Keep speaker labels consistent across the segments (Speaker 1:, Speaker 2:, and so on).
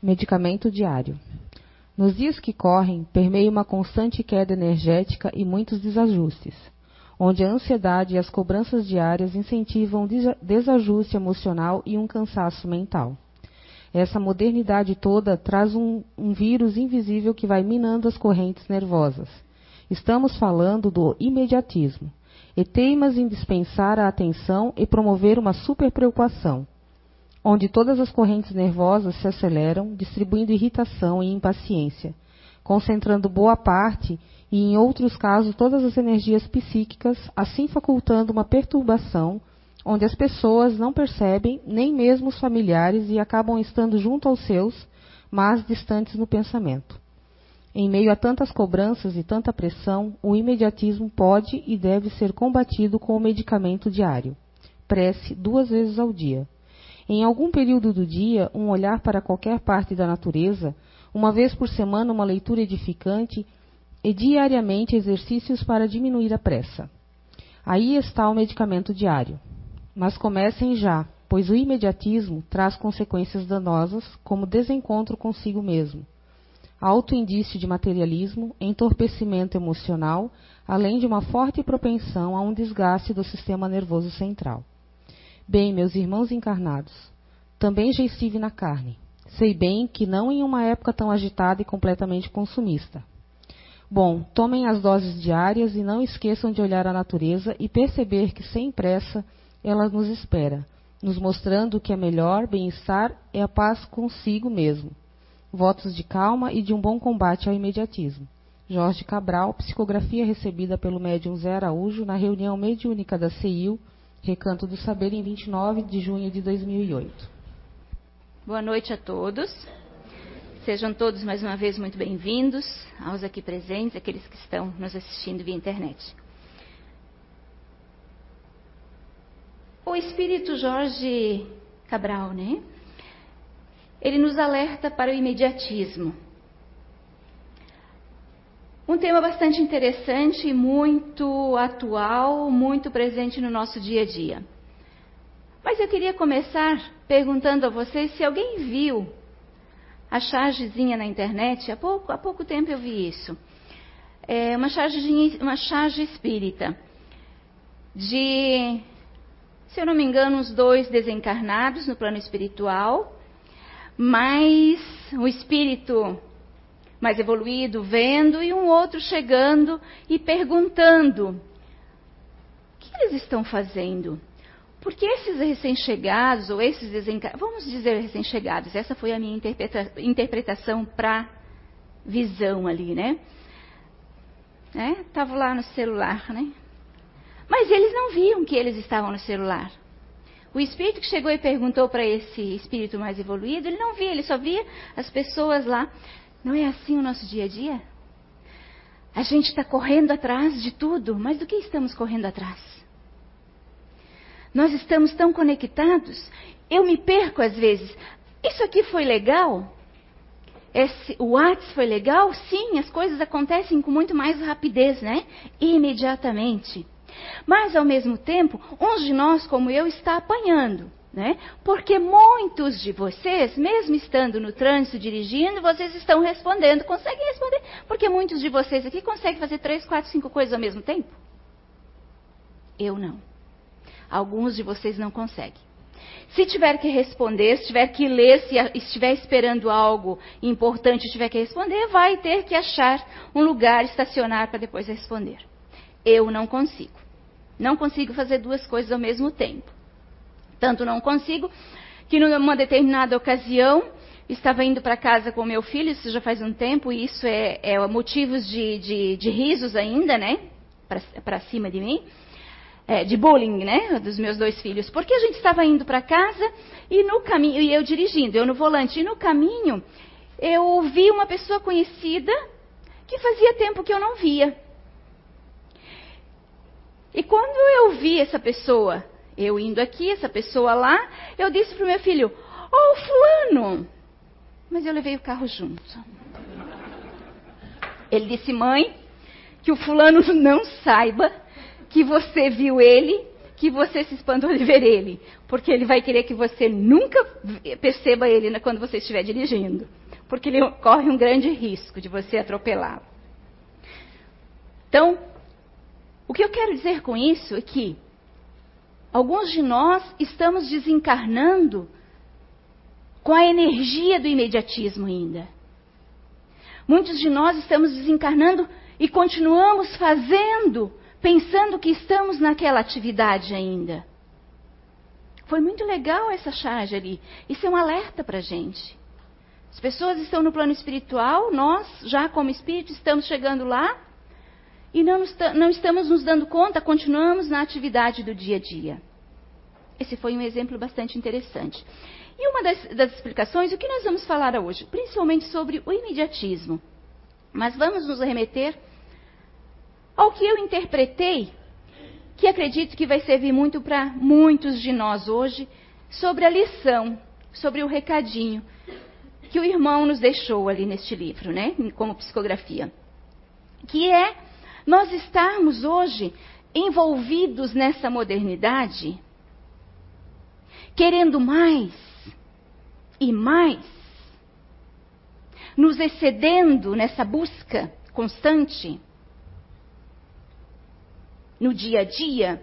Speaker 1: Medicamento diário. Nos dias que correm, permeia uma constante queda energética e muitos desajustes, onde a ansiedade e as cobranças diárias incentivam desajuste emocional e um cansaço mental. Essa modernidade toda traz um, um vírus invisível que vai minando as correntes nervosas. Estamos falando do imediatismo, e teimas em dispensar a atenção e promover uma superpreocupação onde todas as correntes nervosas se aceleram, distribuindo irritação e impaciência, concentrando boa parte e, em outros casos, todas as energias psíquicas, assim facultando uma perturbação onde as pessoas não percebem, nem mesmo os familiares, e acabam estando junto aos seus, mas distantes no pensamento. Em meio a tantas cobranças e tanta pressão, o imediatismo pode e deve ser combatido com o medicamento diário. Prece duas vezes ao dia em algum período do dia, um olhar para qualquer parte da natureza, uma vez por semana uma leitura edificante e diariamente exercícios para diminuir a pressa. Aí está o medicamento diário. Mas comecem já, pois o imediatismo traz consequências danosas, como desencontro consigo mesmo, alto indício de materialismo, entorpecimento emocional, além de uma forte propensão a um desgaste do sistema nervoso central. Bem, meus irmãos encarnados, também já estive na carne. Sei bem que não em uma época tão agitada e completamente consumista. Bom, tomem as doses diárias e não esqueçam de olhar a natureza e perceber que sem pressa ela nos espera, nos mostrando que a melhor bem-estar é a paz consigo mesmo. Votos de calma e de um bom combate ao imediatismo. Jorge Cabral, psicografia recebida pelo médium Zé Araújo na reunião mediúnica da CEIU, Recanto do Saber, em 29 de junho de 2008.
Speaker 2: Boa noite a todos. Sejam todos mais uma vez muito bem-vindos, aos aqui presentes, aqueles que estão nos assistindo via internet. O espírito Jorge Cabral, né? Ele nos alerta para o imediatismo um tema bastante interessante, muito atual, muito presente no nosso dia a dia. Mas eu queria começar perguntando a vocês se alguém viu a chargezinha na internet. Há pouco, há pouco tempo eu vi isso. É uma, charge, uma charge espírita de, se eu não me engano, uns dois desencarnados no plano espiritual, mas o espírito mais evoluído vendo e um outro chegando e perguntando: o que eles estão fazendo? Porque esses recém-chegados, ou esses desencarnados, vamos dizer recém-chegados, essa foi a minha interpreta interpretação para visão ali, né? Estavam é, lá no celular, né? Mas eles não viam que eles estavam no celular. O espírito que chegou e perguntou para esse espírito mais evoluído, ele não via, ele só via as pessoas lá não é assim o nosso dia a dia? A gente está correndo atrás de tudo, mas do que estamos correndo atrás? Nós estamos tão conectados, eu me perco às vezes. Isso aqui foi legal? Esse, o WhatsApp foi legal? Sim, as coisas acontecem com muito mais rapidez, né? Imediatamente. Mas, ao mesmo tempo, uns de nós, como eu, está apanhando. Né? Porque muitos de vocês, mesmo estando no trânsito dirigindo, vocês estão respondendo, conseguem responder. Porque muitos de vocês aqui conseguem fazer três, quatro, cinco coisas ao mesmo tempo? Eu não. Alguns de vocês não conseguem. Se tiver que responder, se tiver que ler, se estiver esperando algo importante tiver que responder, vai ter que achar um lugar, estacionar para depois responder. Eu não consigo. Não consigo fazer duas coisas ao mesmo tempo. Tanto não consigo que numa determinada ocasião estava indo para casa com meu filho, isso já faz um tempo, e isso é, é motivos de, de, de, risos ainda, né? Para cima de mim. É, de bullying, né? Dos meus dois filhos. Porque a gente estava indo para casa e no caminho, e eu dirigindo, eu no volante, e no caminho eu vi uma pessoa conhecida que fazia tempo que eu não via. E quando eu vi essa pessoa eu indo aqui, essa pessoa lá, eu disse para o meu filho: Ô oh, Fulano! Mas eu levei o carro junto. Ele disse: Mãe, que o Fulano não saiba que você viu ele, que você se espantou de ver ele, porque ele vai querer que você nunca perceba ele quando você estiver dirigindo, porque ele corre um grande risco de você atropelá-lo. Então, o que eu quero dizer com isso é que alguns de nós estamos desencarnando com a energia do imediatismo ainda. Muitos de nós estamos desencarnando e continuamos fazendo, pensando que estamos naquela atividade ainda. Foi muito legal essa charge ali. Isso é um alerta para a gente. As pessoas estão no plano espiritual, nós, já como espírito, estamos chegando lá e não, não estamos nos dando conta, continuamos na atividade do dia a dia. Esse foi um exemplo bastante interessante. E uma das, das explicações, o que nós vamos falar hoje? Principalmente sobre o imediatismo. Mas vamos nos remeter ao que eu interpretei, que acredito que vai servir muito para muitos de nós hoje, sobre a lição, sobre o recadinho que o irmão nos deixou ali neste livro, né, como psicografia. Que é nós estarmos hoje envolvidos nessa modernidade, querendo mais, e mais, nos excedendo nessa busca constante, no dia a dia.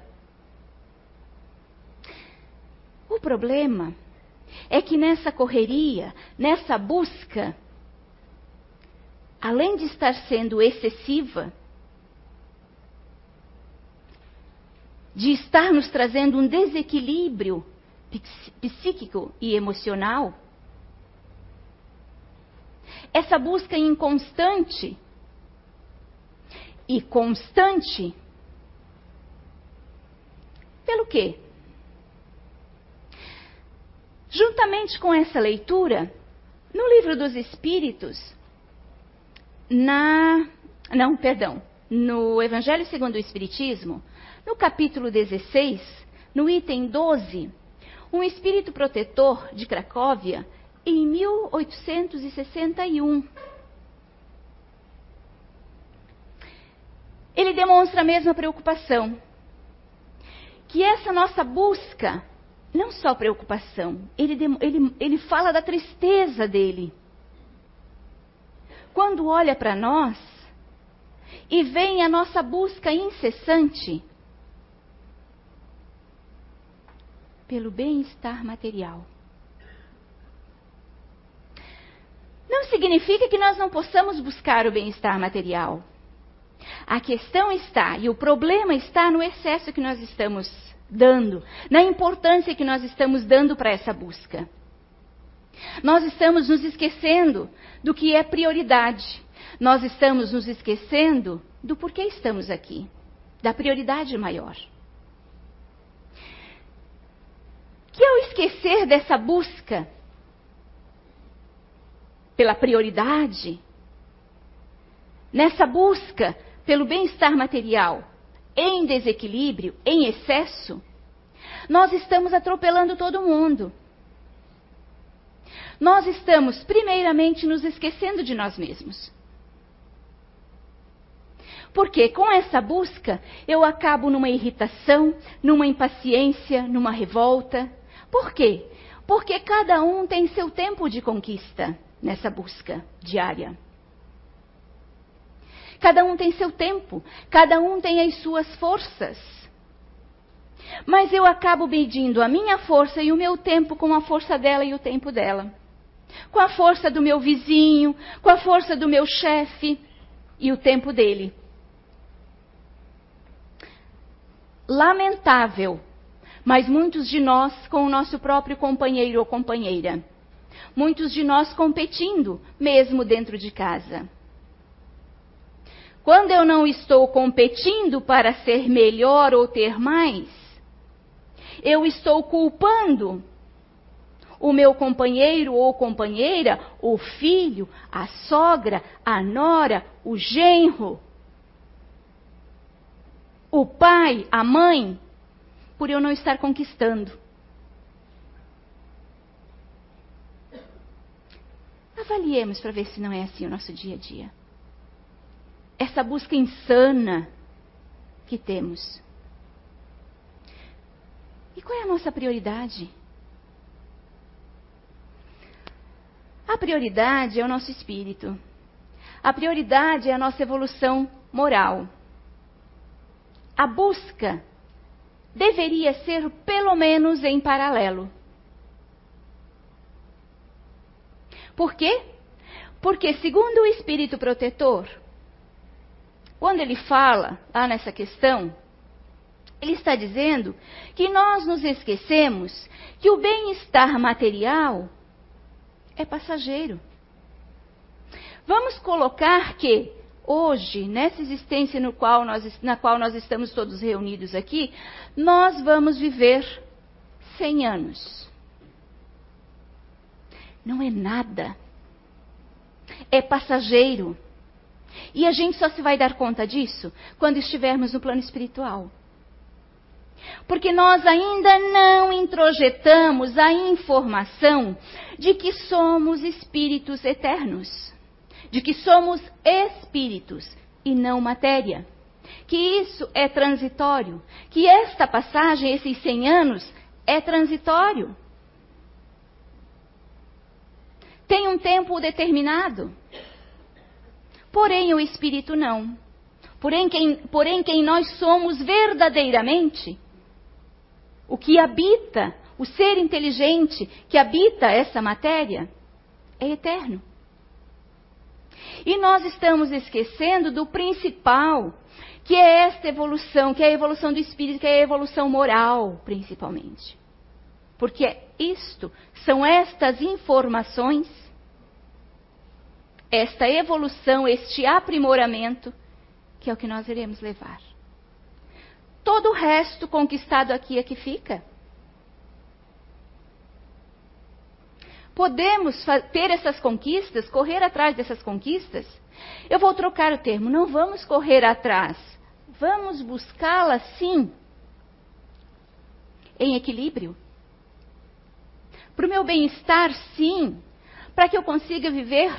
Speaker 2: O problema é que nessa correria, nessa busca, além de estar sendo excessiva, de estar nos trazendo um desequilíbrio psíquico e emocional, essa busca inconstante e constante, pelo quê? Juntamente com essa leitura, no livro dos Espíritos, na. Não, perdão. No Evangelho segundo o Espiritismo, no capítulo 16, no item 12, um espírito protetor de Cracóvia em 1861. Ele demonstra a mesma preocupação. Que essa nossa busca, não só preocupação, ele, ele, ele fala da tristeza dele. Quando olha para nós e vem a nossa busca incessante pelo bem-estar material. Não significa que nós não possamos buscar o bem-estar material. A questão está, e o problema está no excesso que nós estamos dando, na importância que nós estamos dando para essa busca. Nós estamos nos esquecendo do que é prioridade. Nós estamos nos esquecendo do porquê estamos aqui, da prioridade maior. Que ao esquecer dessa busca, pela prioridade, nessa busca pelo bem-estar material em desequilíbrio, em excesso, nós estamos atropelando todo mundo. Nós estamos, primeiramente, nos esquecendo de nós mesmos. Porque com essa busca eu acabo numa irritação, numa impaciência, numa revolta. Por quê? Porque cada um tem seu tempo de conquista nessa busca diária. Cada um tem seu tempo, cada um tem as suas forças. Mas eu acabo medindo a minha força e o meu tempo com a força dela e o tempo dela. Com a força do meu vizinho, com a força do meu chefe e o tempo dele. Lamentável, mas muitos de nós com o nosso próprio companheiro ou companheira muitos de nós competindo, mesmo dentro de casa. Quando eu não estou competindo para ser melhor ou ter mais, eu estou culpando o meu companheiro ou companheira, o filho, a sogra, a nora, o genro, o pai, a mãe, por eu não estar conquistando. Avaliemos para ver se não é assim o nosso dia a dia. Essa busca insana que temos. E qual é a nossa prioridade? A prioridade é o nosso espírito. A prioridade é a nossa evolução moral. A busca deveria ser pelo menos em paralelo. Por quê? Porque, segundo o espírito protetor, quando ele fala lá nessa questão, ele está dizendo que nós nos esquecemos que o bem-estar material é passageiro. Vamos colocar que hoje, nessa existência no qual nós, na qual nós estamos todos reunidos aqui, nós vamos viver 100 anos. Não é nada. É passageiro. E a gente só se vai dar conta disso quando estivermos no plano espiritual. Porque nós ainda não introjetamos a informação de que somos espíritos eternos, de que somos espíritos e não matéria, que isso é transitório, que esta passagem, esses 100 anos, é transitório. Tem um tempo determinado. Porém, o espírito não. Porém quem, porém, quem nós somos verdadeiramente o que habita, o ser inteligente que habita essa matéria, é eterno. E nós estamos esquecendo do principal, que é esta evolução, que é a evolução do espírito, que é a evolução moral, principalmente. Porque isto, são estas informações, esta evolução, este aprimoramento, que é o que nós iremos levar todo o resto conquistado aqui é que fica. Podemos ter essas conquistas, correr atrás dessas conquistas? Eu vou trocar o termo, não vamos correr atrás, vamos buscá-las sim, em equilíbrio. Para o meu bem-estar, sim, para que eu consiga viver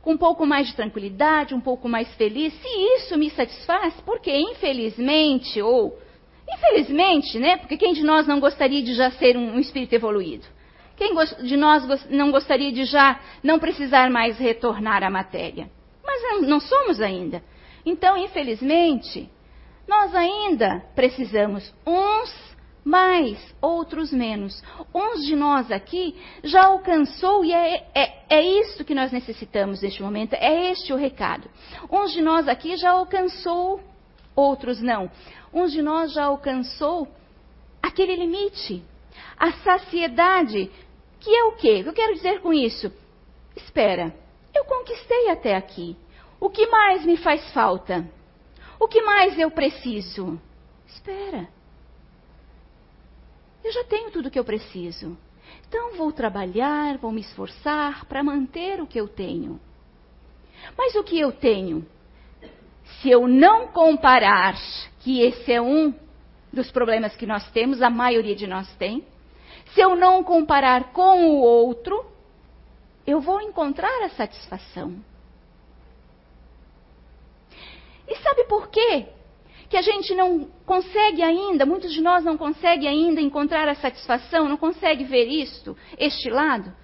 Speaker 2: com um pouco mais de tranquilidade, um pouco mais feliz, se isso me satisfaz, porque infelizmente, ou infelizmente, né? Porque quem de nós não gostaria de já ser um, um espírito evoluído? Quem de nós não gostaria de já não precisar mais retornar à matéria? Mas não, somos ainda. Então, infelizmente, nós ainda precisamos uns mais, outros menos. Uns de nós aqui já alcançou, e é, é, é isso que nós necessitamos neste momento, é este o recado. Uns de nós aqui já alcançou, outros não. Uns de nós já alcançou aquele limite, a saciedade, que é o quê? O que eu quero dizer com isso? Espera, eu conquistei até aqui. O que mais me faz falta? O que mais eu preciso? Espera. Eu já tenho tudo o que eu preciso. Então vou trabalhar, vou me esforçar para manter o que eu tenho. Mas o que eu tenho? Se eu não comparar, que esse é um dos problemas que nós temos, a maioria de nós tem, se eu não comparar com o outro, eu vou encontrar a satisfação. E sabe por quê? que a gente não consegue ainda, muitos de nós não conseguem ainda encontrar a satisfação, não consegue ver isto, este lado,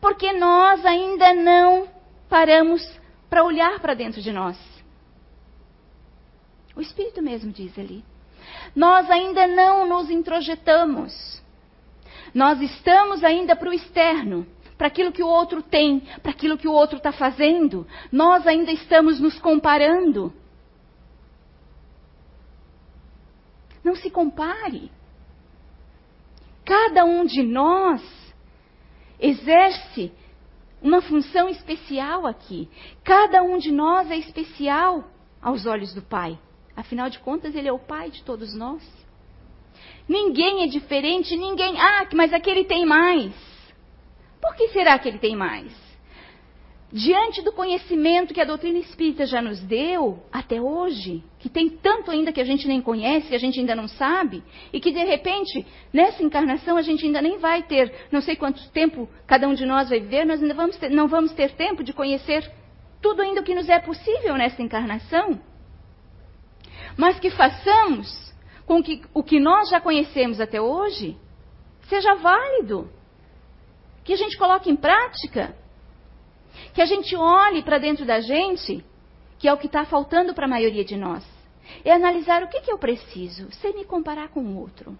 Speaker 2: porque nós ainda não paramos para olhar para dentro de nós. O Espírito mesmo diz ali. Nós ainda não nos introjetamos. Nós estamos ainda para o externo, para aquilo que o outro tem, para aquilo que o outro está fazendo. Nós ainda estamos nos comparando. Não se compare. Cada um de nós exerce uma função especial aqui. Cada um de nós é especial aos olhos do Pai. Afinal de contas, Ele é o Pai de todos nós. Ninguém é diferente, ninguém. Ah, mas aquele tem mais. Por que será que ele tem mais? diante do conhecimento que a doutrina espírita já nos deu até hoje, que tem tanto ainda que a gente nem conhece, que a gente ainda não sabe, e que de repente, nessa encarnação, a gente ainda nem vai ter, não sei quanto tempo cada um de nós vai viver, nós ainda vamos ter, não vamos ter tempo de conhecer tudo ainda o que nos é possível nessa encarnação. Mas que façamos com que o que nós já conhecemos até hoje seja válido. Que a gente coloque em prática. Que a gente olhe para dentro da gente, que é o que está faltando para a maioria de nós. É analisar o que, que eu preciso, sem me comparar com o outro.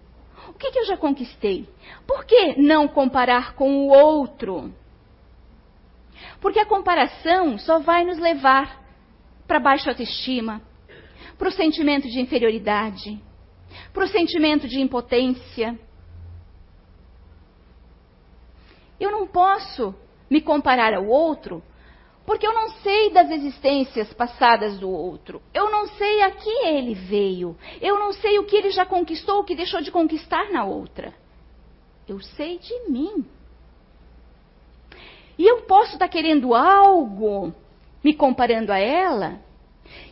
Speaker 2: O que, que eu já conquistei? Por que não comparar com o outro? Porque a comparação só vai nos levar para baixa autoestima, para o sentimento de inferioridade, para o sentimento de impotência. Eu não posso me comparar ao outro porque eu não sei das existências passadas do outro. Eu não sei a que ele veio. Eu não sei o que ele já conquistou, o que deixou de conquistar na outra. Eu sei de mim. E eu posso estar querendo algo, me comparando a ela,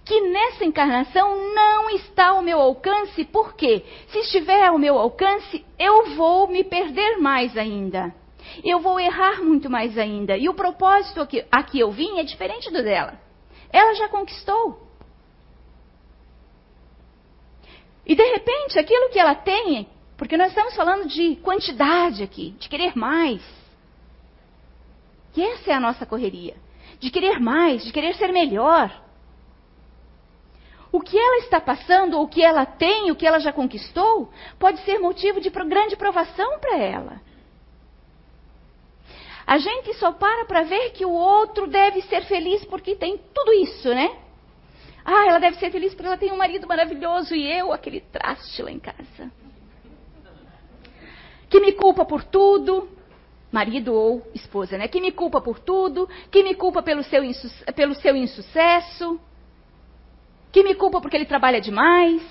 Speaker 2: que nessa encarnação não está ao meu alcance, porque se estiver ao meu alcance, eu vou me perder mais ainda. Eu vou errar muito mais ainda. E o propósito aqui, a que eu vim é diferente do dela. Ela já conquistou. E de repente, aquilo que ela tem, porque nós estamos falando de quantidade aqui, de querer mais. E essa é a nossa correria. De querer mais, de querer ser melhor. O que ela está passando, o que ela tem, o que ela já conquistou, pode ser motivo de grande provação para ela. A gente só para para ver que o outro deve ser feliz porque tem tudo isso, né? Ah, ela deve ser feliz porque ela tem um marido maravilhoso e eu, aquele traste lá em casa. Que me culpa por tudo, marido ou esposa, né? Que me culpa por tudo, que me culpa pelo seu, pelo seu insucesso, que me culpa porque ele trabalha demais.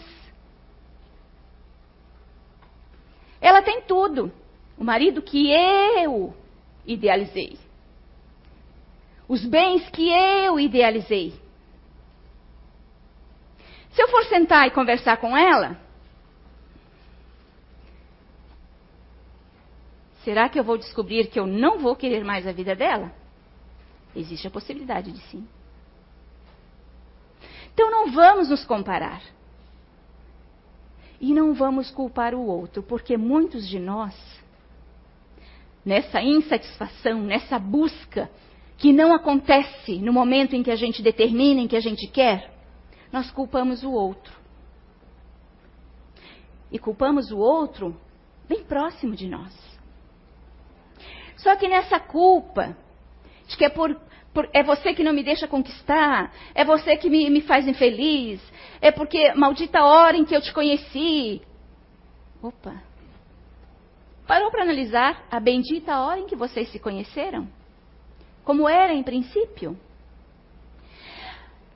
Speaker 2: Ela tem tudo. O marido que eu idealizei. Os bens que eu idealizei. Se eu for sentar e conversar com ela, será que eu vou descobrir que eu não vou querer mais a vida dela? Existe a possibilidade de sim. Então não vamos nos comparar. E não vamos culpar o outro, porque muitos de nós nessa insatisfação, nessa busca que não acontece no momento em que a gente determina, em que a gente quer, nós culpamos o outro. E culpamos o outro bem próximo de nós. Só que nessa culpa, de que é por, é você que não me deixa conquistar, é você que me, me faz infeliz, é porque maldita hora em que eu te conheci. Opa, Parou para analisar a bendita hora em que vocês se conheceram? Como era em princípio?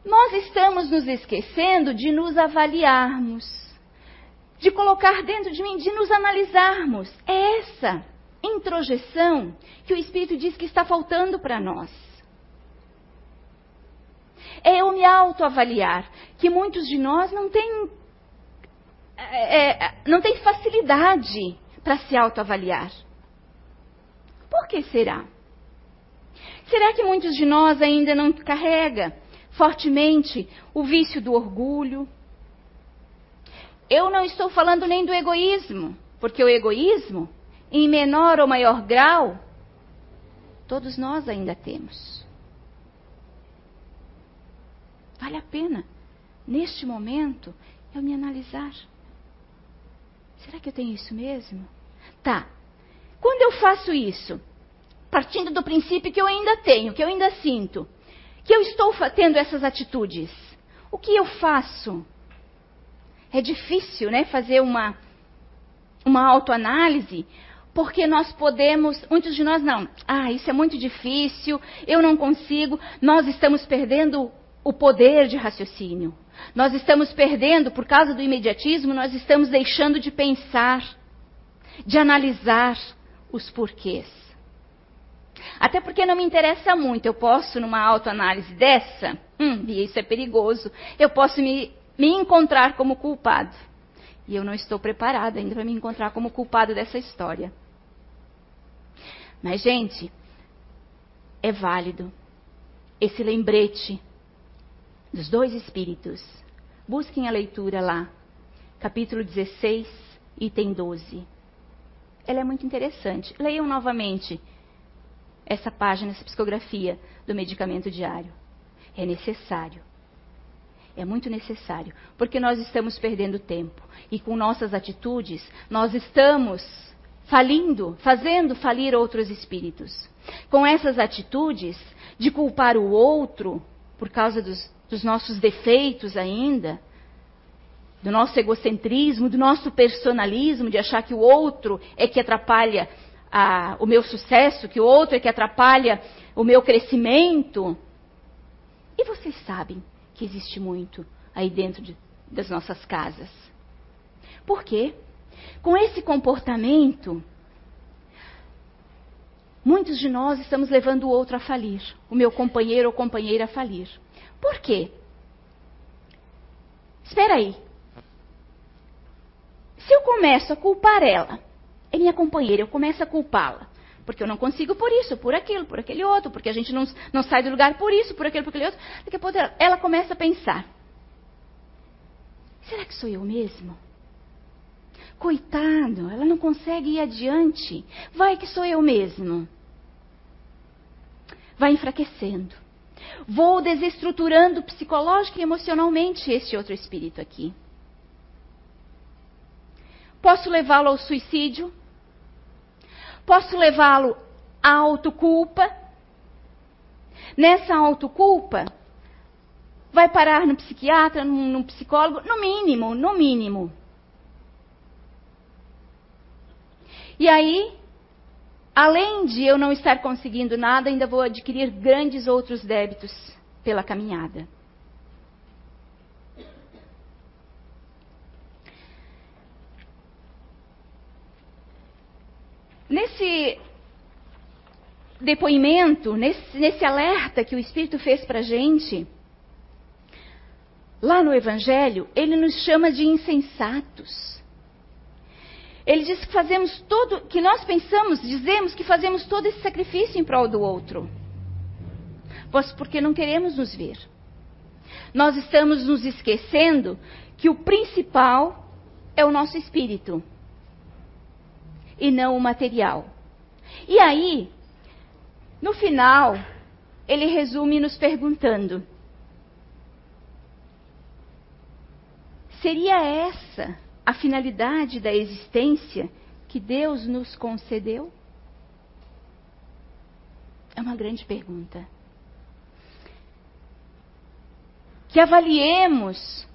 Speaker 2: Nós estamos nos esquecendo de nos avaliarmos, de colocar dentro de mim, de nos analisarmos. É essa introjeção que o Espírito diz que está faltando para nós. É eu me autoavaliar, que muitos de nós não têm, é, é não facilidade para se autoavaliar. Por que será? Será que muitos de nós ainda não carrega fortemente o vício do orgulho? Eu não estou falando nem do egoísmo, porque o egoísmo, em menor ou maior grau, todos nós ainda temos. Vale a pena, neste momento, eu me analisar. Será que eu tenho isso mesmo? Tá. Quando eu faço isso, partindo do princípio que eu ainda tenho, que eu ainda sinto, que eu estou tendo essas atitudes, o que eu faço? É difícil, né, fazer uma uma autoanálise, porque nós podemos, muitos de nós não. Ah, isso é muito difícil, eu não consigo. Nós estamos perdendo o poder de raciocínio. Nós estamos perdendo, por causa do imediatismo, nós estamos deixando de pensar, de analisar os porquês. Até porque não me interessa muito. Eu posso, numa autoanálise dessa, hum, e isso é perigoso, eu posso me, me encontrar como culpado. E eu não estou preparada ainda para me encontrar como culpado dessa história. Mas, gente, é válido esse lembrete dos dois espíritos. Busquem a leitura lá. capítulo 16, item 12. Ela é muito interessante. Leiam novamente essa página, essa psicografia do medicamento diário. É necessário. É muito necessário, porque nós estamos perdendo tempo e com nossas atitudes nós estamos falindo, fazendo falir outros espíritos. Com essas atitudes de culpar o outro por causa dos, dos nossos defeitos ainda, do nosso egocentrismo, do nosso personalismo, de achar que o outro é que atrapalha a, o meu sucesso, que o outro é que atrapalha o meu crescimento. E vocês sabem que existe muito aí dentro de, das nossas casas. Por quê? Com esse comportamento, muitos de nós estamos levando o outro a falir, o meu companheiro ou companheira a falir. Por quê? Espera aí. Se eu começo a culpar ela, é minha companheira, eu começo a culpá-la. Porque eu não consigo por isso, por aquilo, por aquele outro, porque a gente não, não sai do lugar por isso, por aquilo, por aquele outro. Daqui a pouco ela começa a pensar: será que sou eu mesmo? Coitado, ela não consegue ir adiante. Vai que sou eu mesmo. Vai enfraquecendo. Vou desestruturando psicológica e emocionalmente esse outro espírito aqui. Posso levá-lo ao suicídio? Posso levá-lo à autoculpa? Nessa autoculpa, vai parar no psiquiatra, no psicólogo, no mínimo, no mínimo. E aí, além de eu não estar conseguindo nada, ainda vou adquirir grandes outros débitos pela caminhada. Nesse depoimento, nesse, nesse alerta que o Espírito fez para a gente, lá no Evangelho, ele nos chama de insensatos. Ele diz que fazemos todo, que nós pensamos, dizemos que fazemos todo esse sacrifício em prol do outro. Pois porque não queremos nos ver. Nós estamos nos esquecendo que o principal é o nosso espírito e não o material. E aí, no final, ele resume nos perguntando: seria essa a finalidade da existência que Deus nos concedeu? É uma grande pergunta. Que avaliemos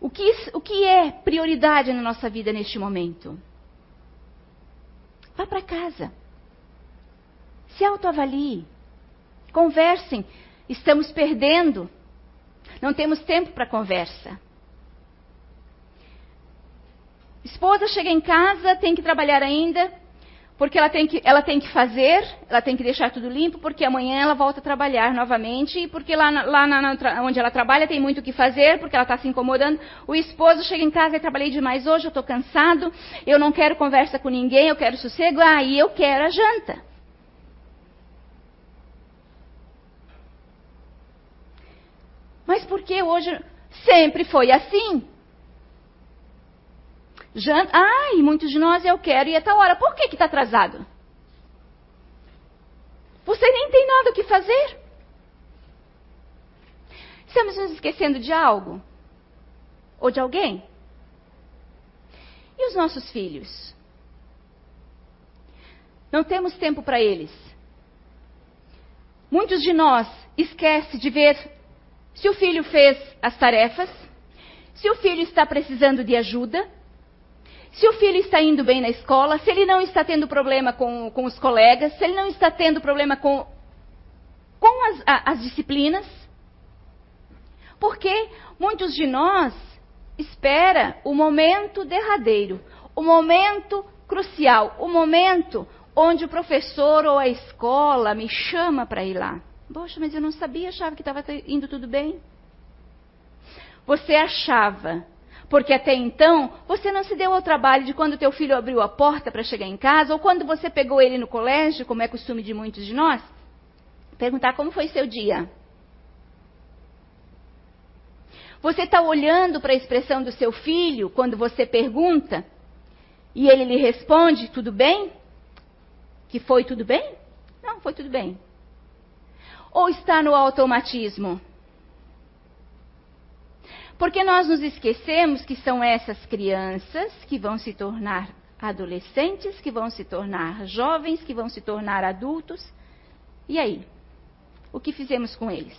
Speaker 2: o que, o que é prioridade na nossa vida neste momento. Vá para casa. Se autoavalie. Conversem. Estamos perdendo. Não temos tempo para conversa. Esposa chega em casa, tem que trabalhar ainda, porque ela tem, que, ela tem que fazer, ela tem que deixar tudo limpo, porque amanhã ela volta a trabalhar novamente, e porque lá, lá na, na, onde ela trabalha tem muito o que fazer, porque ela está se incomodando. O esposo chega em casa e trabalhei demais hoje, eu estou cansado, eu não quero conversa com ninguém, eu quero sossego, aí ah, eu quero a janta. Mas por que hoje sempre foi assim? Janta, ai, muitos de nós eu quero e a tal hora. Por que está atrasado? Você nem tem nada o que fazer. Estamos nos esquecendo de algo? Ou de alguém? E os nossos filhos? Não temos tempo para eles. Muitos de nós esquecem de ver se o filho fez as tarefas, se o filho está precisando de ajuda, se o filho está indo bem na escola, se ele não está tendo problema com, com os colegas, se ele não está tendo problema com, com as, a, as disciplinas. Porque muitos de nós espera o momento derradeiro, o momento crucial, o momento onde o professor ou a escola me chama para ir lá. Poxa, mas eu não sabia, achava que estava indo tudo bem. Você achava porque até então, você não se deu ao trabalho de quando teu filho abriu a porta para chegar em casa, ou quando você pegou ele no colégio, como é costume de muitos de nós, perguntar como foi seu dia. Você está olhando para a expressão do seu filho quando você pergunta e ele lhe responde: tudo bem? Que foi tudo bem? Não, foi tudo bem. Ou está no automatismo? Porque nós nos esquecemos que são essas crianças que vão se tornar adolescentes, que vão se tornar jovens, que vão se tornar adultos. E aí? O que fizemos com eles?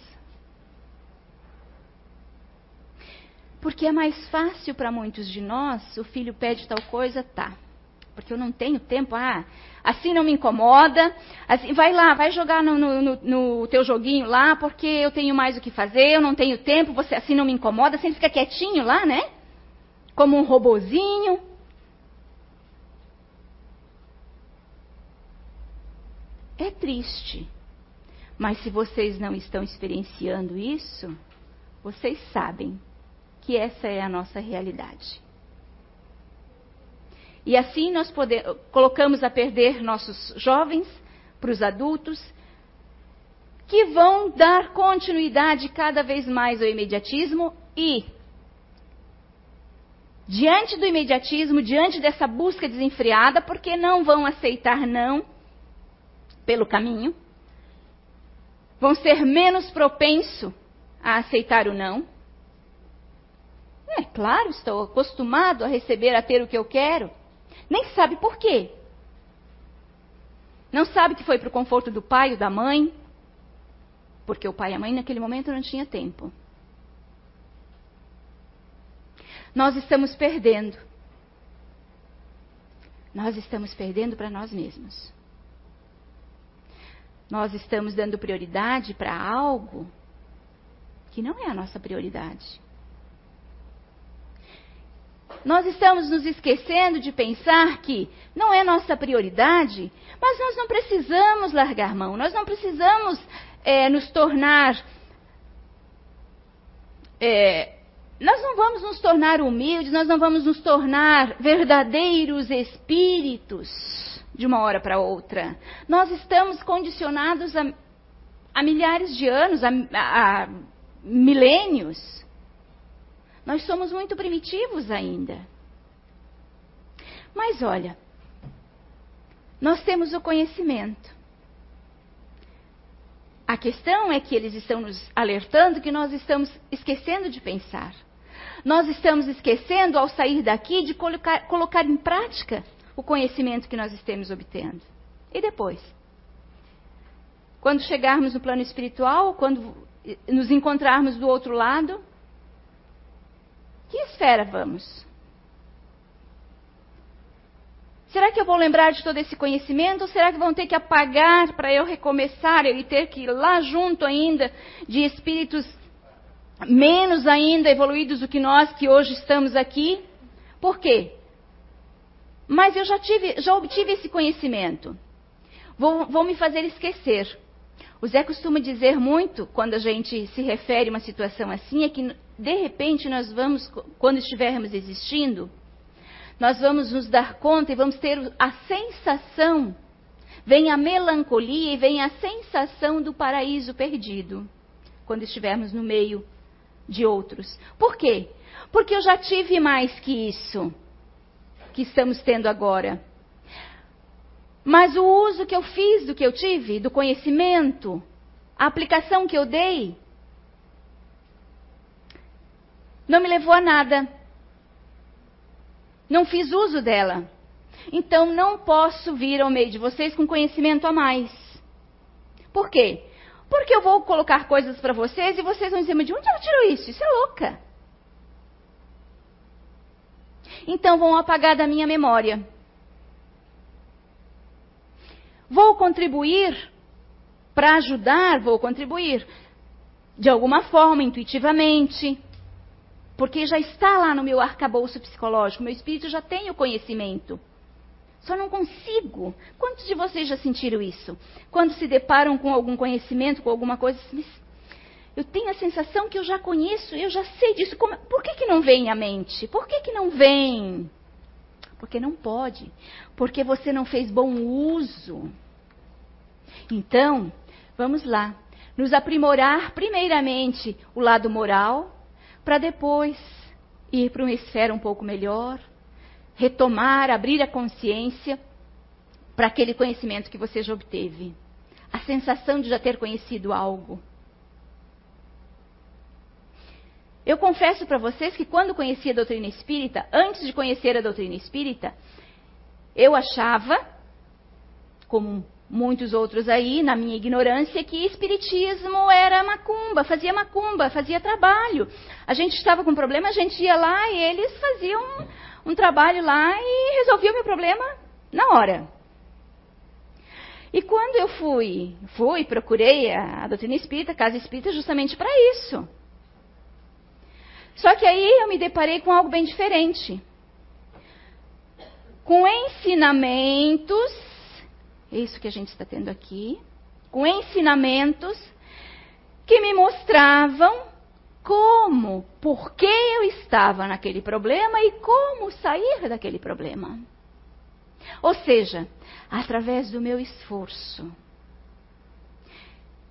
Speaker 2: Porque é mais fácil para muitos de nós, o filho pede tal coisa, tá. Porque eu não tenho tempo, ah, assim não me incomoda, assim, vai lá, vai jogar no, no, no, teu joguinho lá, porque eu tenho mais o que fazer, eu não tenho tempo, você assim não me incomoda, sempre fica quietinho lá, né? Como um robozinho. É triste. Mas se vocês não estão experienciando isso, vocês sabem que essa é a nossa realidade. E assim nós colocamos a perder nossos jovens para os adultos, que vão dar continuidade cada vez mais ao imediatismo e, diante do imediatismo, diante dessa busca desenfreada, porque não vão aceitar não pelo caminho, vão ser menos propenso a aceitar o não. É claro, estou acostumado a receber, a ter o que eu quero. Nem sabe por quê. Não sabe que foi para o conforto do pai ou da mãe, porque o pai e a mãe naquele momento não tinha tempo. Nós estamos perdendo. Nós estamos perdendo para nós mesmos. Nós estamos dando prioridade para algo que não é a nossa prioridade. Nós estamos nos esquecendo de pensar que não é nossa prioridade, mas nós não precisamos largar mão, nós não precisamos é, nos tornar. É, nós não vamos nos tornar humildes, nós não vamos nos tornar verdadeiros espíritos de uma hora para outra. Nós estamos condicionados a, a milhares de anos, a, a, milênios. Nós somos muito primitivos ainda. Mas olha, nós temos o conhecimento. A questão é que eles estão nos alertando que nós estamos esquecendo de pensar. Nós estamos esquecendo, ao sair daqui, de colocar, colocar em prática o conhecimento que nós estamos obtendo. E depois? Quando chegarmos no plano espiritual, quando nos encontrarmos do outro lado, que esfera vamos? Será que eu vou lembrar de todo esse conhecimento? Ou será que vão ter que apagar para eu recomeçar e ter que ir lá junto ainda de espíritos menos ainda evoluídos do que nós que hoje estamos aqui? Por quê? Mas eu já, tive, já obtive esse conhecimento. Vou, vou me fazer esquecer. O Zé costuma dizer muito, quando a gente se refere a uma situação assim, é que de repente nós vamos, quando estivermos existindo, nós vamos nos dar conta e vamos ter a sensação, vem a melancolia e vem a sensação do paraíso perdido, quando estivermos no meio de outros. Por quê? Porque eu já tive mais que isso que estamos tendo agora. Mas o uso que eu fiz do que eu tive, do conhecimento, a aplicação que eu dei, não me levou a nada. Não fiz uso dela. Então não posso vir ao meio de vocês com conhecimento a mais. Por quê? Porque eu vou colocar coisas para vocês e vocês vão dizer, mas de onde ela tirou isso? Isso é louca. Então vão apagar da minha memória. Vou contribuir para ajudar, vou contribuir de alguma forma, intuitivamente, porque já está lá no meu arcabouço psicológico, meu espírito já tem o conhecimento. Só não consigo. Quantos de vocês já sentiram isso? Quando se deparam com algum conhecimento, com alguma coisa, eu tenho a sensação que eu já conheço, eu já sei disso. Como, por que, que não vem à mente? Por que, que não vem? Porque não pode. Porque você não fez bom uso. Então, vamos lá. Nos aprimorar, primeiramente, o lado moral, para depois ir para uma esfera um pouco melhor, retomar, abrir a consciência para aquele conhecimento que você já obteve. A sensação de já ter conhecido algo. Eu confesso para vocês que quando conheci a doutrina espírita, antes de conhecer a doutrina espírita, eu achava, como muitos outros aí, na minha ignorância, que espiritismo era macumba, fazia macumba, fazia trabalho. A gente estava com problema, a gente ia lá e eles faziam um, um trabalho lá e resolviam o meu problema na hora. E quando eu fui, fui, procurei a, a doutrina espírita, a casa espírita, justamente para isso. Só que aí eu me deparei com algo bem diferente. Com ensinamentos é isso que a gente está tendo aqui. Com ensinamentos que me mostravam como, por que eu estava naquele problema e como sair daquele problema. Ou seja, através do meu esforço.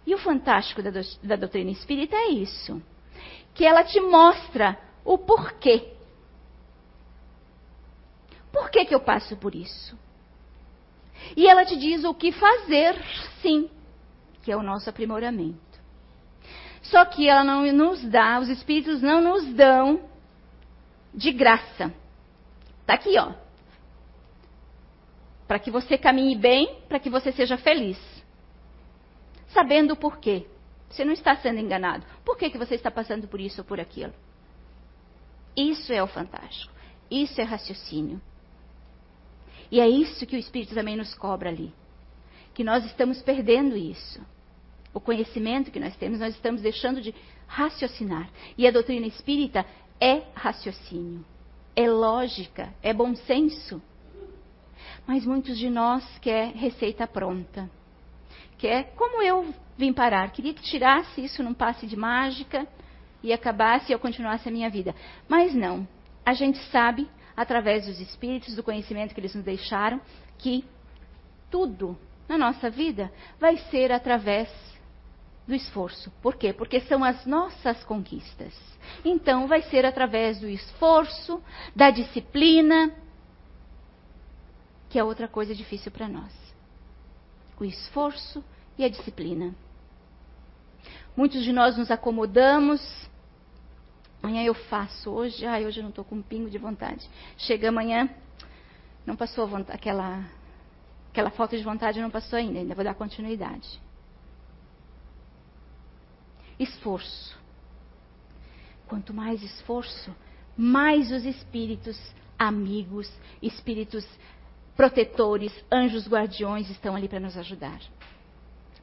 Speaker 2: E o fantástico da, da doutrina espírita é isso: que ela te mostra o porquê. Por que, que eu passo por isso? E ela te diz o que fazer, sim, que é o nosso aprimoramento. Só que ela não nos dá, os espíritos não nos dão de graça. Está aqui, ó. Para que você caminhe bem, para que você seja feliz. Sabendo o porquê. Você não está sendo enganado. Por que, que você está passando por isso ou por aquilo? Isso é o fantástico. Isso é raciocínio. E é isso que o Espírito também nos cobra ali. Que nós estamos perdendo isso. O conhecimento que nós temos, nós estamos deixando de raciocinar. E a doutrina espírita é raciocínio, é lógica, é bom senso. Mas muitos de nós quer receita pronta. Quer, como eu vim parar, queria que tirasse isso num passe de mágica e acabasse e eu continuasse a minha vida. Mas não. A gente sabe através dos espíritos, do conhecimento que eles nos deixaram, que tudo na nossa vida vai ser através do esforço. Por quê? Porque são as nossas conquistas. Então, vai ser através do esforço, da disciplina, que é outra coisa difícil para nós. O esforço e a disciplina. Muitos de nós nos acomodamos Amanhã eu faço. Hoje, ai, hoje eu não estou com um pingo de vontade. Chega amanhã, não passou vontade, aquela, aquela falta de vontade não passou ainda. Ainda vou dar continuidade. Esforço. Quanto mais esforço, mais os espíritos amigos, espíritos protetores, anjos guardiões estão ali para nos ajudar.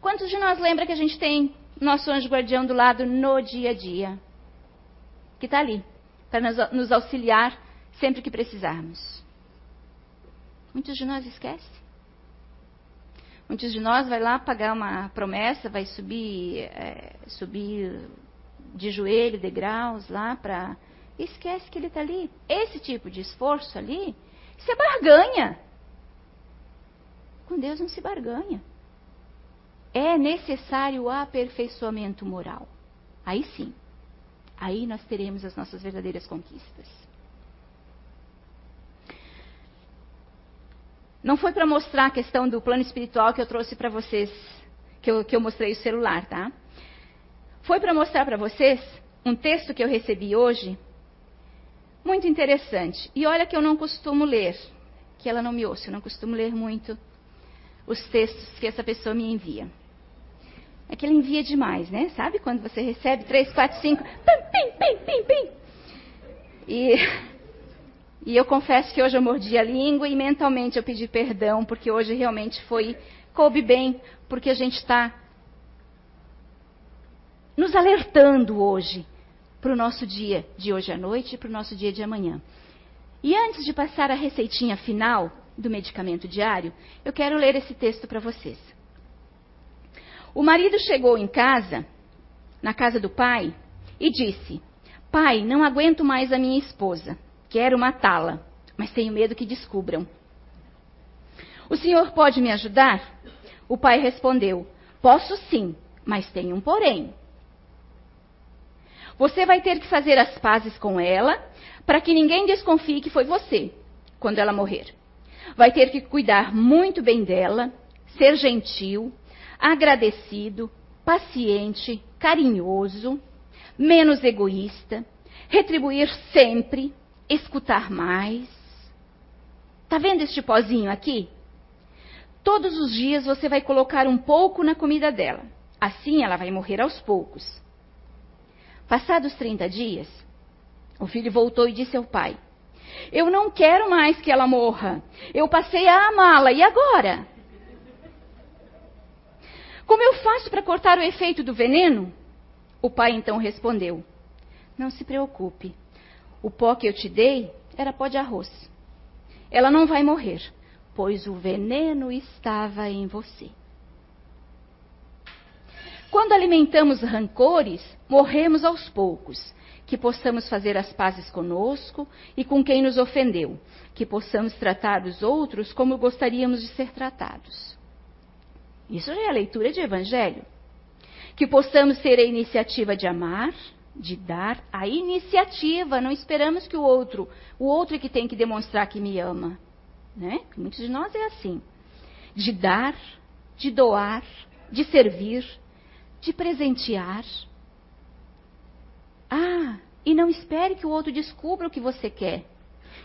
Speaker 2: Quantos de nós lembra que a gente tem nosso anjo guardião do lado no dia a dia? que está ali, para nos auxiliar sempre que precisarmos. Muitos de nós esquecem. Muitos de nós vai lá pagar uma promessa, vai subir, é, subir de joelho, degraus lá para. Esquece que ele está ali. Esse tipo de esforço ali, isso é barganha. Com Deus não se barganha. É necessário o aperfeiçoamento moral. Aí sim. Aí nós teremos as nossas verdadeiras conquistas. Não foi para mostrar a questão do plano espiritual que eu trouxe para vocês, que eu, que eu mostrei o celular, tá? Foi para mostrar para vocês um texto que eu recebi hoje, muito interessante. E olha que eu não costumo ler, que ela não me ouça, eu não costumo ler muito os textos que essa pessoa me envia. É que ele envia demais, né? Sabe quando você recebe três, quatro, cinco, pim, pim, pim, pim. E, e eu confesso que hoje eu mordi a língua e mentalmente eu pedi perdão, porque hoje realmente foi, coube bem, porque a gente está nos alertando hoje para o nosso dia de hoje à noite e para o nosso dia de amanhã. E antes de passar a receitinha final do medicamento diário, eu quero ler esse texto para vocês. O marido chegou em casa, na casa do pai, e disse: Pai, não aguento mais a minha esposa. Quero matá-la, mas tenho medo que descubram. O senhor pode me ajudar? O pai respondeu: Posso sim, mas tem um porém. Você vai ter que fazer as pazes com ela para que ninguém desconfie que foi você quando ela morrer. Vai ter que cuidar muito bem dela, ser gentil, agradecido, paciente, carinhoso, menos egoísta, retribuir sempre, escutar mais. Tá vendo este pozinho aqui? Todos os dias você vai colocar um pouco na comida dela. Assim ela vai morrer aos poucos. Passados 30 dias, o filho voltou e disse ao pai: Eu não quero mais que ela morra. Eu passei a amá-la. E agora? Como eu faço para cortar o efeito do veneno? O pai então respondeu: Não se preocupe. O pó que eu te dei era pó de arroz. Ela não vai morrer, pois o veneno estava em você. Quando alimentamos rancores, morremos aos poucos. Que possamos fazer as pazes conosco e com quem nos ofendeu. Que possamos tratar os outros como gostaríamos de ser tratados. Isso já é a leitura de Evangelho. Que possamos ter a iniciativa de amar, de dar a iniciativa. Não esperamos que o outro, o outro é que tem que demonstrar que me ama. Né? Muitos de nós é assim. De dar, de doar, de servir, de presentear. Ah, e não espere que o outro descubra o que você quer.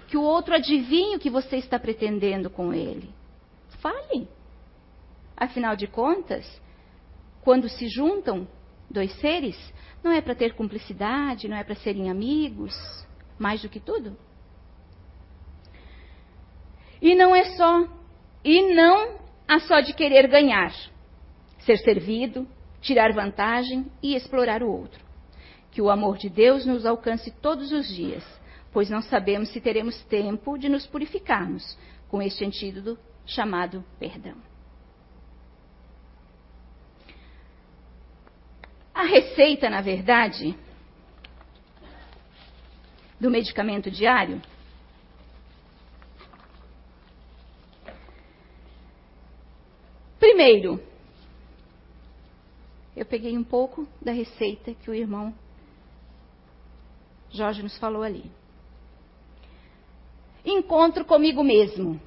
Speaker 2: Que o outro adivinhe o que você está pretendendo com ele. Fale. Afinal de contas, quando se juntam dois seres, não é para ter cumplicidade, não é para serem amigos, mais do que tudo. E não é só, e não a só de querer ganhar, ser servido, tirar vantagem e explorar o outro. Que o amor de Deus nos alcance todos os dias, pois não sabemos se teremos tempo de nos purificarmos com este antídoto chamado perdão. A receita, na verdade, do medicamento diário Primeiro, eu peguei um pouco da receita que o irmão Jorge nos falou ali. Encontro comigo mesmo.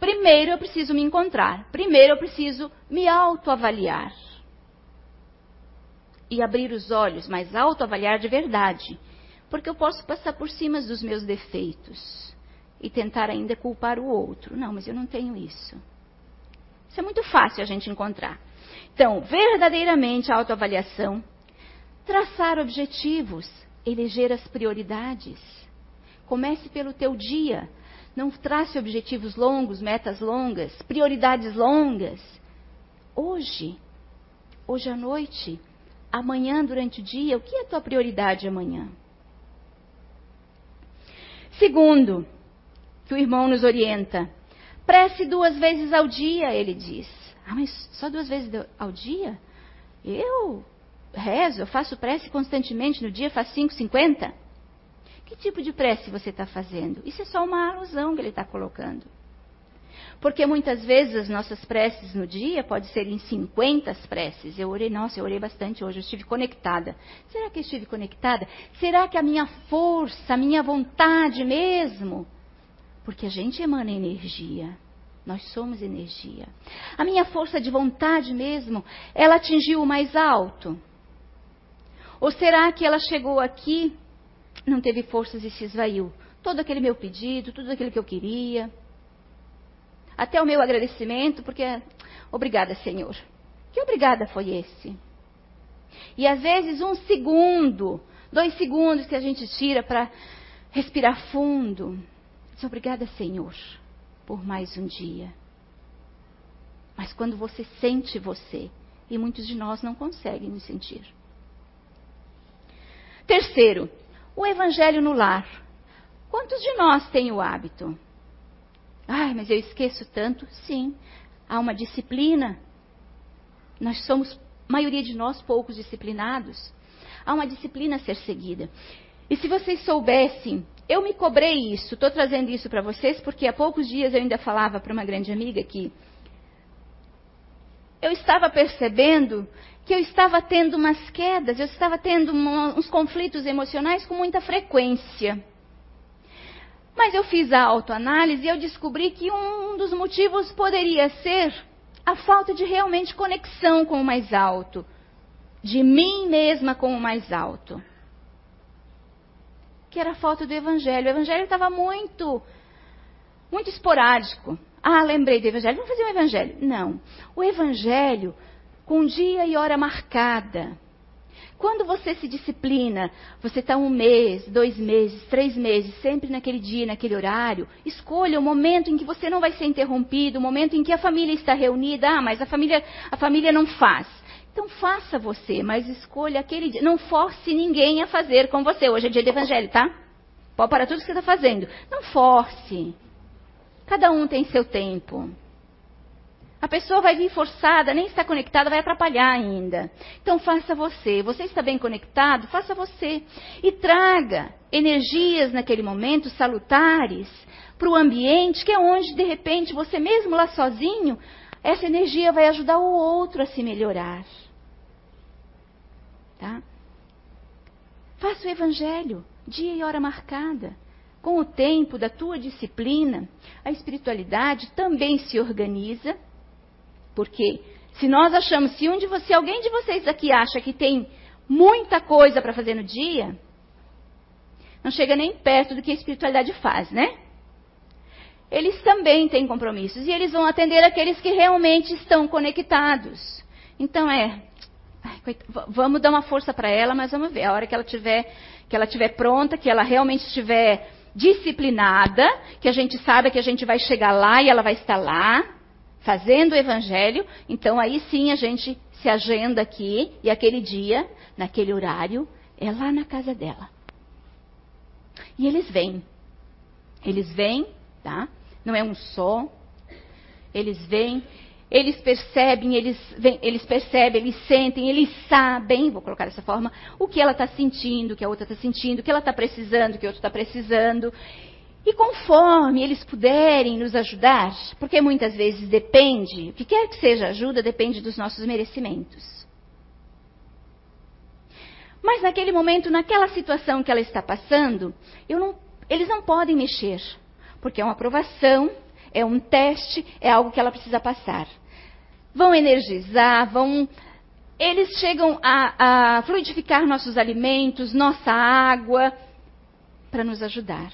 Speaker 2: Primeiro eu preciso me encontrar. Primeiro eu preciso me autoavaliar e abrir os olhos, mas autoavaliar de verdade. Porque eu posso passar por cima dos meus defeitos e tentar ainda culpar o outro. Não, mas eu não tenho isso. Isso é muito fácil a gente encontrar. Então, verdadeiramente autoavaliação, traçar objetivos, eleger as prioridades. Comece pelo teu dia. Não trace objetivos longos, metas longas, prioridades longas. Hoje, hoje à noite, amanhã durante o dia, o que é a tua prioridade amanhã? Segundo, que o irmão nos orienta, prece duas vezes ao dia, ele diz. Ah, mas só duas vezes ao dia? Eu rezo, eu faço prece constantemente no dia, faço 5, 50? Que tipo de prece você está fazendo? Isso é só uma alusão que ele está colocando. Porque muitas vezes as nossas preces no dia pode ser em 50 preces. Eu orei, nossa, eu orei bastante hoje, eu estive conectada. Será que eu estive conectada? Será que a minha força, a minha vontade mesmo? Porque a gente emana energia. Nós somos energia. A minha força de vontade mesmo, ela atingiu o mais alto? Ou será que ela chegou aqui, não teve forças e se esvaiu? Todo aquele meu pedido, tudo aquilo que eu queria, até o meu agradecimento, porque obrigada, Senhor. Que obrigada foi esse? E às vezes um segundo, dois segundos que a gente tira para respirar fundo. Diz obrigada, Senhor, por mais um dia. Mas quando você sente você, e muitos de nós não conseguem nos sentir. Terceiro, o evangelho no lar. Quantos de nós têm o hábito? Ai, mas eu esqueço tanto. Sim, há uma disciplina. Nós somos, maioria de nós, poucos disciplinados. Há uma disciplina a ser seguida. E se vocês soubessem, eu me cobrei isso, estou trazendo isso para vocês, porque há poucos dias eu ainda falava para uma grande amiga que eu estava percebendo que eu estava tendo umas quedas, eu estava tendo uns conflitos emocionais com muita frequência. Mas eu fiz a autoanálise e eu descobri que um dos motivos poderia ser a falta de realmente conexão com o mais alto, de mim mesma com o mais alto. Que era a falta do evangelho. O evangelho estava muito muito esporádico. Ah, lembrei do evangelho. Vamos fazer um evangelho. Não. O evangelho com dia e hora marcada. Quando você se disciplina, você está um mês, dois meses, três meses, sempre naquele dia, naquele horário, escolha o momento em que você não vai ser interrompido, o momento em que a família está reunida. Ah, mas a família, a família não faz. Então faça você, mas escolha aquele dia. Não force ninguém a fazer com você. Hoje é dia de evangelho, tá? Pode parar tudo que você está fazendo. Não force. Cada um tem seu tempo. A pessoa vai vir forçada, nem está conectada, vai atrapalhar ainda. Então faça você. Você está bem conectado? Faça você. E traga energias naquele momento salutares para o ambiente, que é onde, de repente, você mesmo lá sozinho, essa energia vai ajudar o outro a se melhorar. Tá? Faça o evangelho, dia e hora marcada. Com o tempo da tua disciplina, a espiritualidade também se organiza porque se nós achamos, se um de você, alguém de vocês aqui acha que tem muita coisa para fazer no dia, não chega nem perto do que a espiritualidade faz, né? Eles também têm compromissos e eles vão atender aqueles que realmente estão conectados. Então é, ai, vamos dar uma força para ela, mas vamos ver a hora que ela tiver, que ela tiver pronta, que ela realmente estiver disciplinada, que a gente sabe que a gente vai chegar lá e ela vai estar lá fazendo o evangelho, então aí sim a gente se agenda aqui e aquele dia, naquele horário, é lá na casa dela. E eles vêm. Eles vêm, tá? Não é um só. Eles vêm, eles percebem, eles, vêm, eles percebem, eles sentem, eles sabem, vou colocar dessa forma, o que ela está sentindo, o que a outra está sentindo, o que ela está precisando, o que o outro está precisando. E conforme eles puderem nos ajudar, porque muitas vezes depende, o que quer que seja ajuda, depende dos nossos merecimentos. Mas naquele momento, naquela situação que ela está passando, não, eles não podem mexer, porque é uma aprovação, é um teste, é algo que ela precisa passar. Vão energizar, vão. Eles chegam a, a fluidificar nossos alimentos, nossa água, para nos ajudar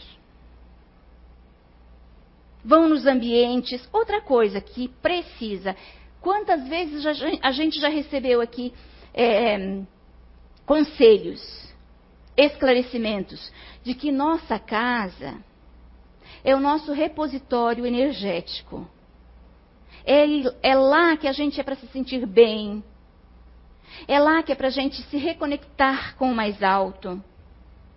Speaker 2: vão nos ambientes. Outra coisa que precisa. Quantas vezes a gente já recebeu aqui é, conselhos, esclarecimentos de que nossa casa é o nosso repositório energético. É, é lá que a gente é para se sentir bem. É lá que é para a gente se reconectar com o mais alto,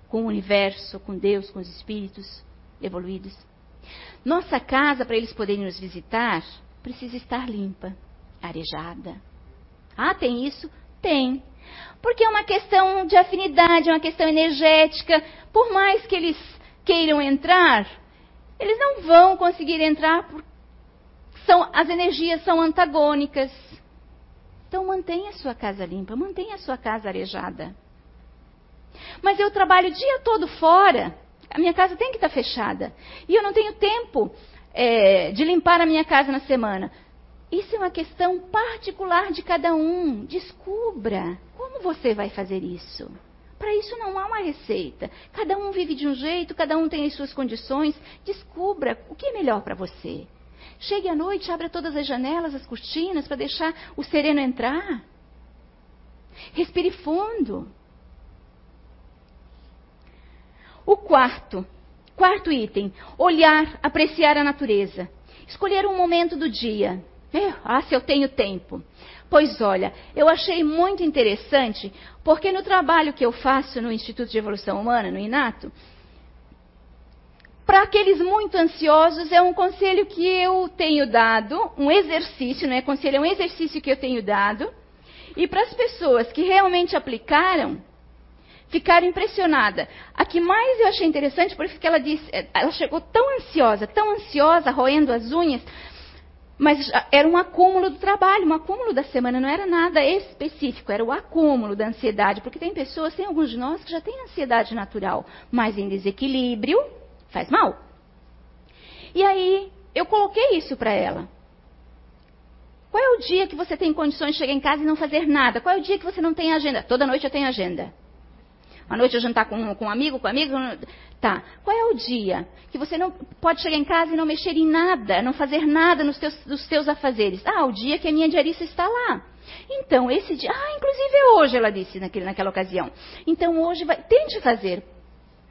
Speaker 2: com o universo, com Deus, com os espíritos evoluídos. Nossa casa, para eles poderem nos visitar, precisa estar limpa, arejada. Ah, tem isso? Tem. Porque é uma questão de afinidade, é uma questão energética. Por mais que eles queiram entrar, eles não vão conseguir entrar porque são, as energias são antagônicas. Então mantenha a sua casa limpa, mantenha a sua casa arejada. Mas eu trabalho o dia todo fora. A minha casa tem que estar fechada. E eu não tenho tempo é, de limpar a minha casa na semana. Isso é uma questão particular de cada um. Descubra como você vai fazer isso. Para isso não há uma receita. Cada um vive de um jeito, cada um tem as suas condições. Descubra o que é melhor para você. Chegue à noite, abra todas as janelas, as cortinas, para deixar o sereno entrar. Respire fundo. O quarto, quarto item, olhar, apreciar a natureza. Escolher um momento do dia. ah, se eu tenho tempo. Pois olha, eu achei muito interessante, porque no trabalho que eu faço no Instituto de Evolução Humana, no INATO, para aqueles muito ansiosos, é um conselho que eu tenho dado, um exercício, não é conselho, é um exercício que eu tenho dado. E para as pessoas que realmente aplicaram, ficaram impressionadas. A que mais eu achei interessante, por isso que ela disse, ela chegou tão ansiosa, tão ansiosa, roendo as unhas, Mas era um acúmulo do trabalho, um acúmulo da semana, não era nada específico, era o acúmulo da ansiedade, porque tem pessoas, tem alguns de nós que já têm ansiedade natural, mas em desequilíbrio faz mal. E aí eu coloquei isso para ela. Qual é o dia que você tem condições de chegar em casa e não fazer nada? Qual é o dia que você não tem agenda? Toda noite eu tenho agenda. Uma noite eu jantar com, com um amigo, com um amigo. Tá. Qual é o dia que você não pode chegar em casa e não mexer em nada, não fazer nada nos teus, teus afazeres? Ah, o dia que a minha diarista está lá. Então, esse dia. Ah, inclusive é hoje, ela disse naquele, naquela ocasião. Então, hoje vai. Tente fazer.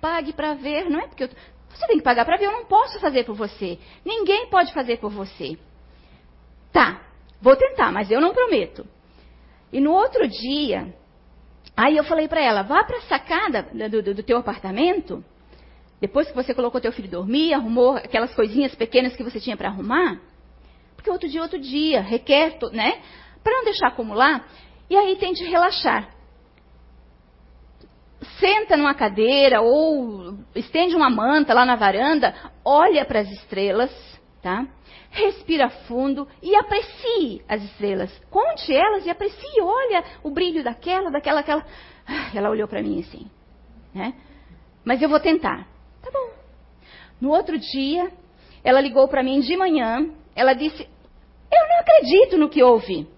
Speaker 2: Pague para ver, não é? Porque eu, você tem que pagar para ver, eu não posso fazer por você. Ninguém pode fazer por você. Tá, vou tentar, mas eu não prometo. E no outro dia, aí eu falei para ela: vá para a sacada do, do, do teu apartamento depois que você colocou teu filho dormir, arrumou aquelas coisinhas pequenas que você tinha para arrumar, porque outro dia, outro dia, requer, né? Para não deixar acumular, e aí tente relaxar. Senta numa cadeira ou estende uma manta lá na varanda, olha para as estrelas, tá? Respira fundo e aprecie as estrelas. Conte elas e aprecie, olha o brilho daquela, daquela, aquela. Ah, ela olhou para mim assim, né? Mas eu vou tentar. Tá bom. No outro dia, ela ligou para mim de manhã. Ela disse: Eu não acredito no que houve.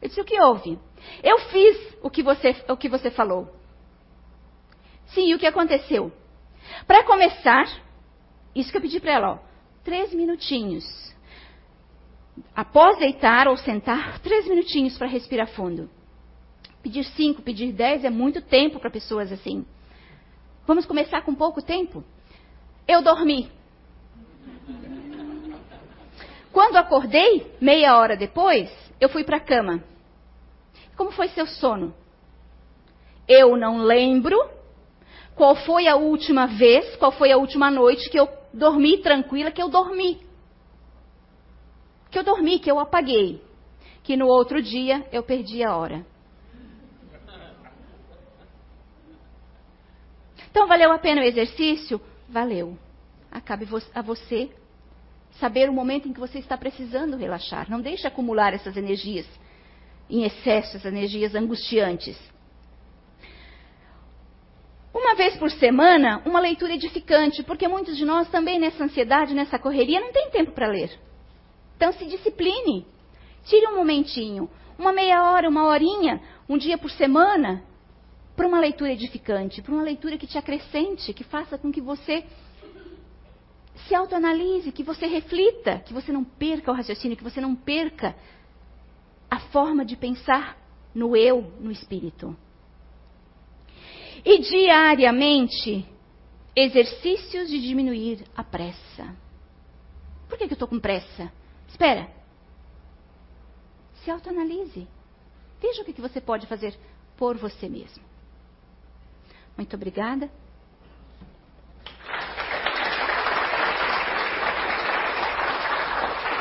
Speaker 2: Eu disse: O que houve? Eu fiz o que você, o que você falou. Sim, e o que aconteceu? Para começar, isso que eu pedi para ela, ó, três minutinhos. Após deitar ou sentar, três minutinhos para respirar fundo. Pedir cinco, pedir dez é muito tempo para pessoas assim. Vamos começar com pouco tempo? Eu dormi. Quando acordei, meia hora depois, eu fui para a cama. Como foi seu sono? Eu não lembro qual foi a última vez, qual foi a última noite que eu dormi tranquila, que eu dormi. Que eu dormi, que eu apaguei. Que no outro dia eu perdi a hora. Então, valeu a pena o exercício? Valeu. Acabe a você saber o momento em que você está precisando relaxar. Não deixe acumular essas energias em excesso, essas energias angustiantes. Uma vez por semana, uma leitura edificante, porque muitos de nós também nessa ansiedade, nessa correria, não tem tempo para ler. Então se discipline. Tire um momentinho, uma meia hora, uma horinha, um dia por semana, para uma leitura edificante, para uma leitura que te acrescente, que faça com que você se autoanalise, que você reflita, que você não perca o raciocínio, que você não perca a forma de pensar no eu, no espírito. E diariamente, exercícios de diminuir a pressa. Por que, que eu estou com pressa? Espera. Se autoanalise. Veja o que, que você pode fazer por você mesmo. Muito obrigada.